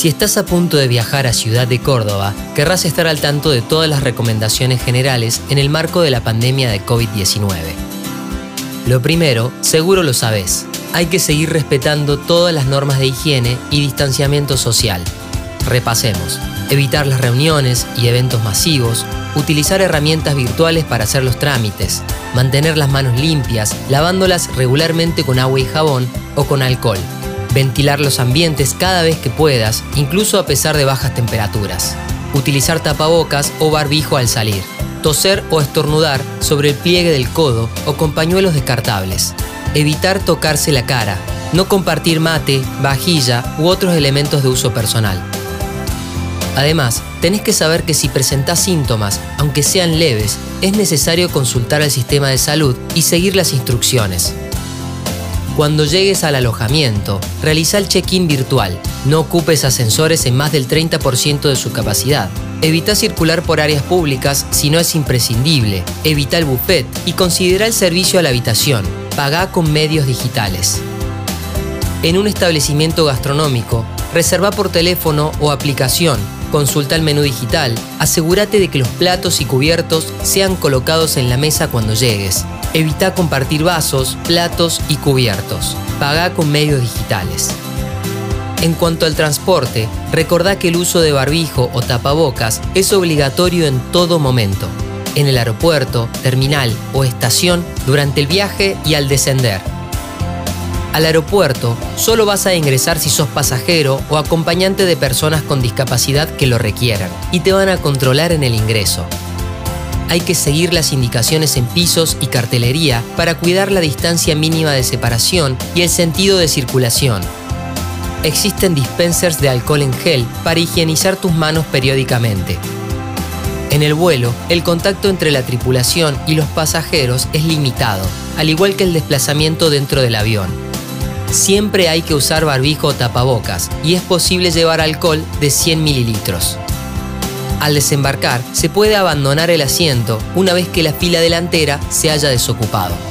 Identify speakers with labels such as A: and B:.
A: Si estás a punto de viajar a Ciudad de Córdoba, querrás estar al tanto de todas las recomendaciones generales en el marco de la pandemia de COVID-19. Lo primero, seguro lo sabes, hay que seguir respetando todas las normas de higiene y distanciamiento social. Repasemos. Evitar las reuniones y eventos masivos, utilizar herramientas virtuales para hacer los trámites, mantener las manos limpias, lavándolas regularmente con agua y jabón o con alcohol, ventilar los ambientes cada vez que puedas, incluso a pesar de bajas temperaturas, utilizar tapabocas o barbijo al salir, toser o estornudar sobre el pliegue del codo o con pañuelos descartables, evitar tocarse la cara, no compartir mate, vajilla u otros elementos de uso personal. Además, tenés que saber que si presentás síntomas, aunque sean leves, es necesario consultar al sistema de salud y seguir las instrucciones. Cuando llegues al alojamiento, realiza el check-in virtual. No ocupes ascensores en más del 30% de su capacidad. Evita circular por áreas públicas si no es imprescindible. Evita el buffet y considera el servicio a la habitación. Paga con medios digitales. En un establecimiento gastronómico, reserva por teléfono o aplicación consulta el menú digital, asegúrate de que los platos y cubiertos sean colocados en la mesa cuando llegues. Evita compartir vasos, platos y cubiertos. Paga con medios digitales. En cuanto al transporte, recordá que el uso de barbijo o tapabocas es obligatorio en todo momento. En el aeropuerto, terminal o estación, durante el viaje y al descender. Al aeropuerto solo vas a ingresar si sos pasajero o acompañante de personas con discapacidad que lo requieran y te van a controlar en el ingreso. Hay que seguir las indicaciones en pisos y cartelería para cuidar la distancia mínima de separación y el sentido de circulación. Existen dispensers de alcohol en gel para higienizar tus manos periódicamente. En el vuelo, el contacto entre la tripulación y los pasajeros es limitado, al igual que el desplazamiento dentro del avión siempre hay que usar barbijo o tapabocas y es posible llevar alcohol de 100 mililitros. Al desembarcar, se puede abandonar el asiento una vez que la fila delantera se haya desocupado.